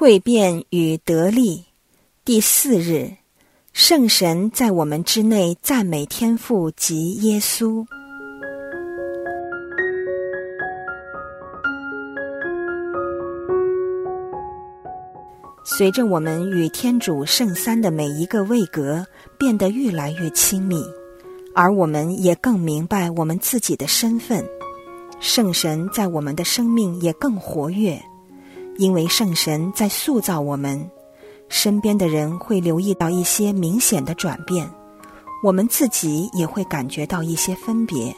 蜕变与得力，第四日，圣神在我们之内赞美天父及耶稣。随着我们与天主圣三的每一个位格变得越来越亲密，而我们也更明白我们自己的身份，圣神在我们的生命也更活跃。因为圣神在塑造我们，身边的人会留意到一些明显的转变，我们自己也会感觉到一些分别。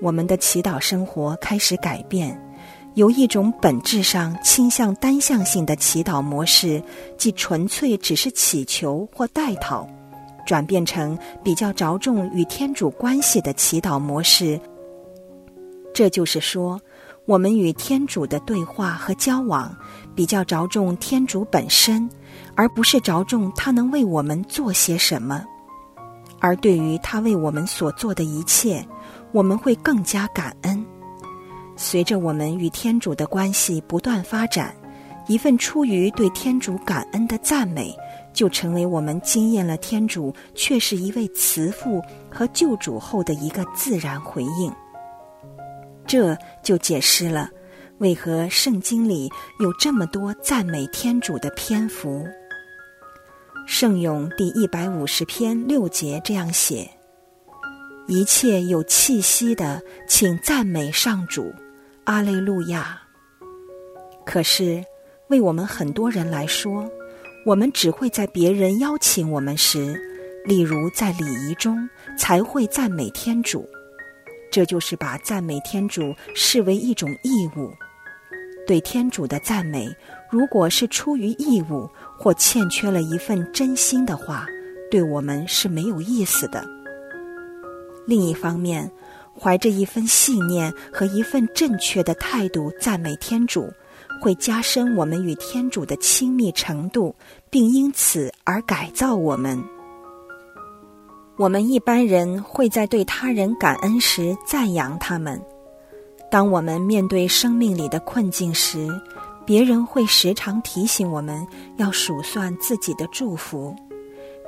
我们的祈祷生活开始改变，由一种本质上倾向单向性的祈祷模式，即纯粹只是祈求或代祷，转变成比较着重与天主关系的祈祷模式。这就是说。我们与天主的对话和交往，比较着重天主本身，而不是着重他能为我们做些什么。而对于他为我们所做的一切，我们会更加感恩。随着我们与天主的关系不断发展，一份出于对天主感恩的赞美，就成为我们惊艳了天主却是一位慈父和救主后的一个自然回应。这就解释了为何圣经里有这么多赞美天主的篇幅。圣咏第一百五十篇六节这样写：“一切有气息的，请赞美上主，阿肋路亚。”可是，为我们很多人来说，我们只会在别人邀请我们时，例如在礼仪中，才会赞美天主。这就是把赞美天主视为一种义务。对天主的赞美，如果是出于义务或欠缺了一份真心的话，对我们是没有意思的。另一方面，怀着一份信念和一份正确的态度赞美天主，会加深我们与天主的亲密程度，并因此而改造我们。我们一般人会在对他人感恩时赞扬他们。当我们面对生命里的困境时，别人会时常提醒我们要数算自己的祝福。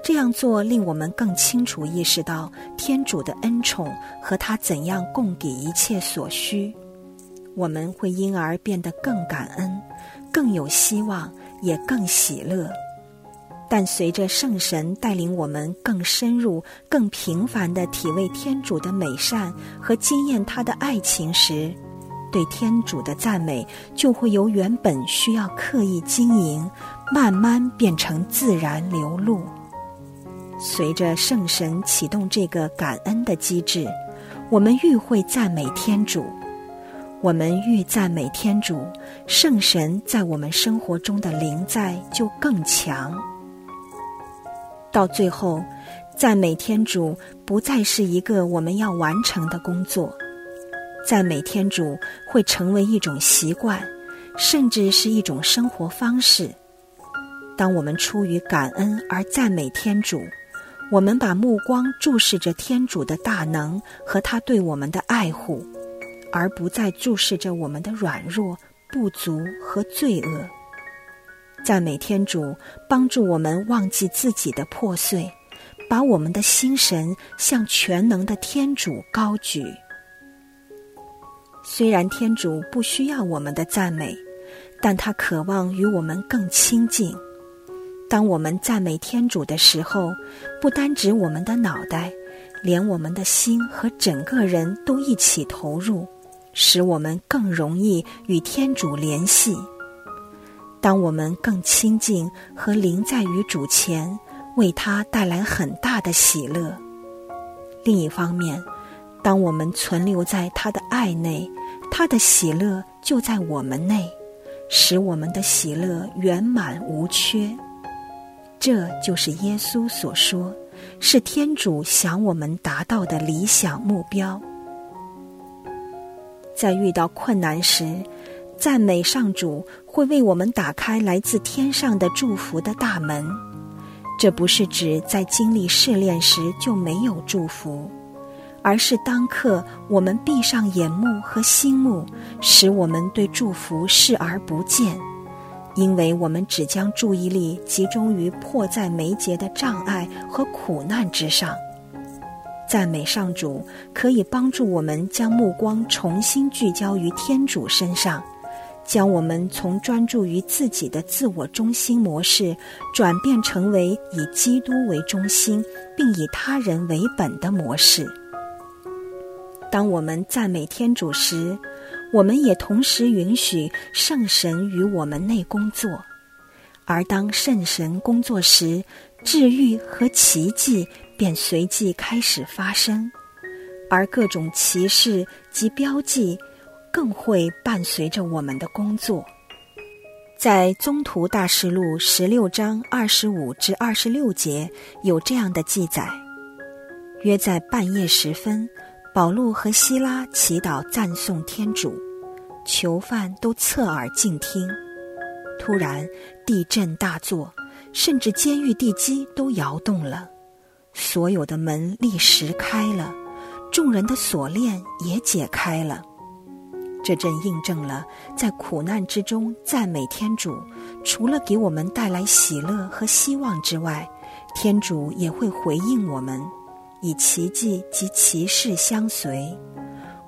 这样做令我们更清楚意识到天主的恩宠和他怎样供给一切所需。我们会因而变得更感恩、更有希望，也更喜乐。但随着圣神带领我们更深入、更频繁的体味天主的美善和经验他的爱情时，对天主的赞美就会由原本需要刻意经营，慢慢变成自然流露。随着圣神启动这个感恩的机制，我们愈会赞美天主。我们愈赞美天主，圣神在我们生活中的灵在就更强。到最后，赞美天主不再是一个我们要完成的工作，赞美天主会成为一种习惯，甚至是一种生活方式。当我们出于感恩而赞美天主，我们把目光注视着天主的大能和他对我们的爱护，而不再注视着我们的软弱、不足和罪恶。赞美天主，帮助我们忘记自己的破碎，把我们的心神向全能的天主高举。虽然天主不需要我们的赞美，但他渴望与我们更亲近。当我们赞美天主的时候，不单指我们的脑袋，连我们的心和整个人都一起投入，使我们更容易与天主联系。当我们更亲近和临在于主前，为他带来很大的喜乐。另一方面，当我们存留在他的爱内，他的喜乐就在我们内，使我们的喜乐圆满无缺。这就是耶稣所说，是天主想我们达到的理想目标。在遇到困难时。赞美上主会为我们打开来自天上的祝福的大门，这不是指在经历试炼时就没有祝福，而是当刻我们闭上眼目和心目，使我们对祝福视而不见。因为我们只将注意力集中于迫在眉睫的障碍和苦难之上。赞美上主可以帮助我们将目光重新聚焦于天主身上，将我们从专注于自己的自我中心模式转变成为以基督为中心并以他人为本的模式。当我们赞美天主时，我们也同时允许圣神与我们内工作；而当圣神工作时，治愈和奇迹。便随即开始发生，而各种歧视及标记更会伴随着我们的工作。在《宗徒大事录》十六章二十五至二十六节有这样的记载：约在半夜时分，保禄和希拉祈祷赞颂天主，囚犯都侧耳静听。突然地震大作，甚至监狱地基都摇动了。所有的门立时开了，众人的锁链也解开了。这正印证了，在苦难之中赞美天主，除了给我们带来喜乐和希望之外，天主也会回应我们，以奇迹及奇事相随。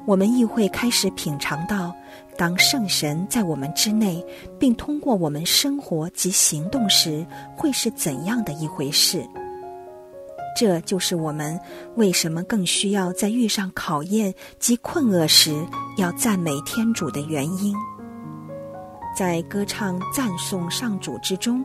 我们亦会开始品尝到，当圣神在我们之内，并通过我们生活及行动时，会是怎样的一回事。这就是我们为什么更需要在遇上考验及困厄时要赞美天主的原因。在歌唱赞颂上主之中，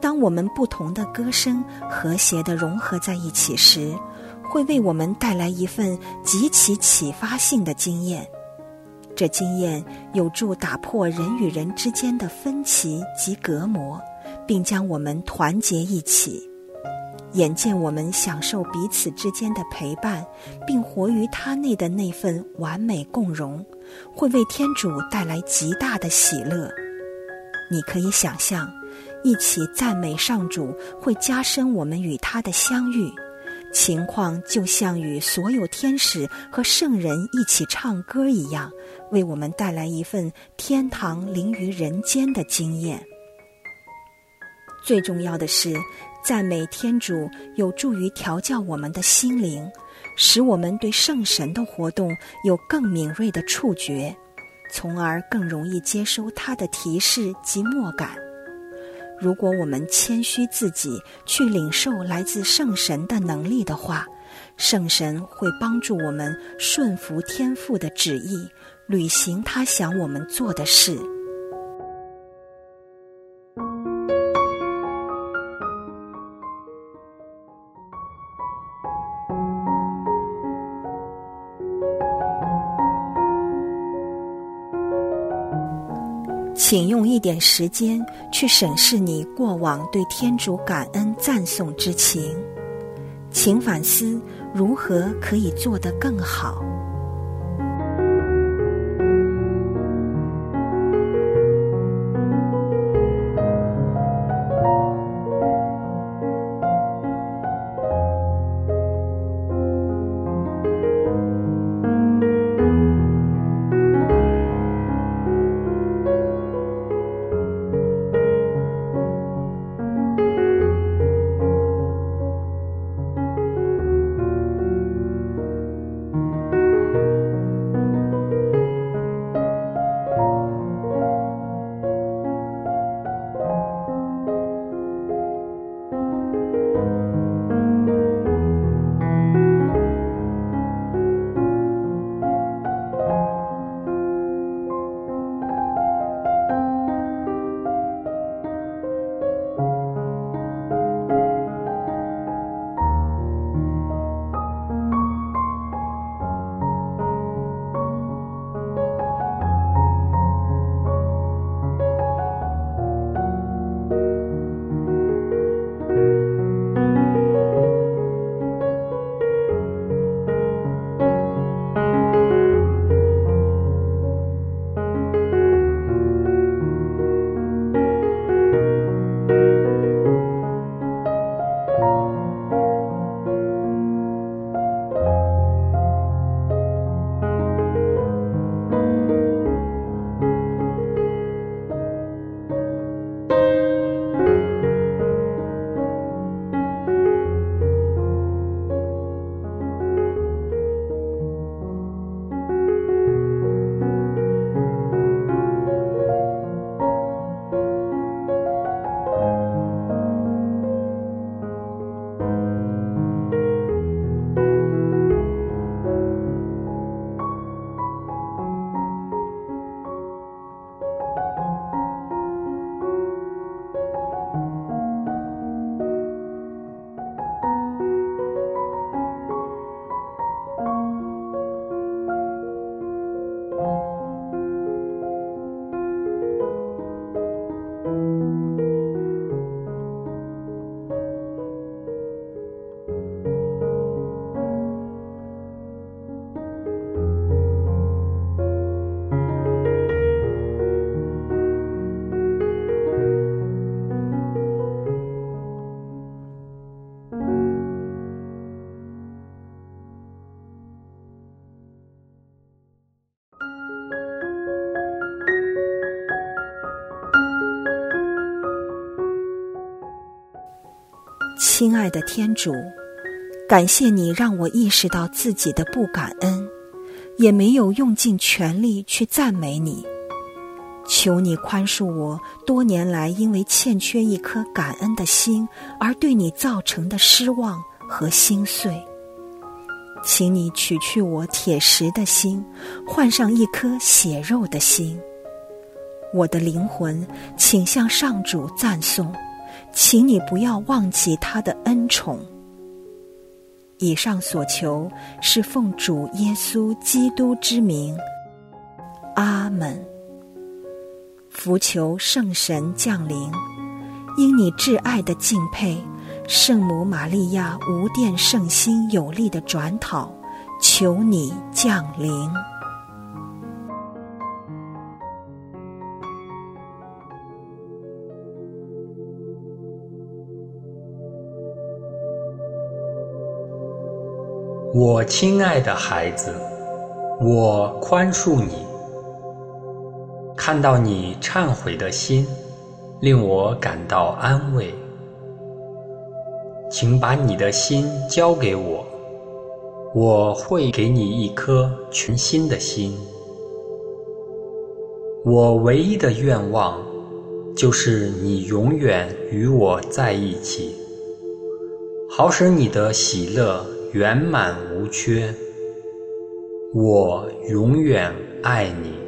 当我们不同的歌声和谐的融合在一起时，会为我们带来一份极其启发性的经验。这经验有助打破人与人之间的分歧及隔膜，并将我们团结一起。眼见我们享受彼此之间的陪伴，并活于他内的那份完美共融，会为天主带来极大的喜乐。你可以想象，一起赞美上主会加深我们与他的相遇，情况就像与所有天使和圣人一起唱歌一样，为我们带来一份天堂临于人间的经验。最重要的是。赞美天主有助于调教我们的心灵，使我们对圣神的活动有更敏锐的触觉，从而更容易接收他的提示及默感。如果我们谦虚自己，去领受来自圣神的能力的话，圣神会帮助我们顺服天父的旨意，履行他想我们做的事。请用一点时间去审视你过往对天主感恩赞颂之情，请反思如何可以做得更好。亲爱的天主，感谢你让我意识到自己的不感恩，也没有用尽全力去赞美你。求你宽恕我多年来因为欠缺一颗感恩的心而对你造成的失望和心碎。请你取去我铁石的心，换上一颗血肉的心。我的灵魂请向上主赞颂，请你不要忘记他的恩宠。以上所求是奉主耶稣基督之名，阿门。福求圣神降临，因你挚爱的敬佩，圣母玛利亚无殿圣心有力的转讨，求你降临。我亲爱的孩子，我宽恕你。看到你忏悔的心，令我感到安慰。请把你的心交给我，我会给你一颗全新的心。我唯一的愿望，就是你永远与我在一起，好使你的喜乐圆满无缺。我永远爱你。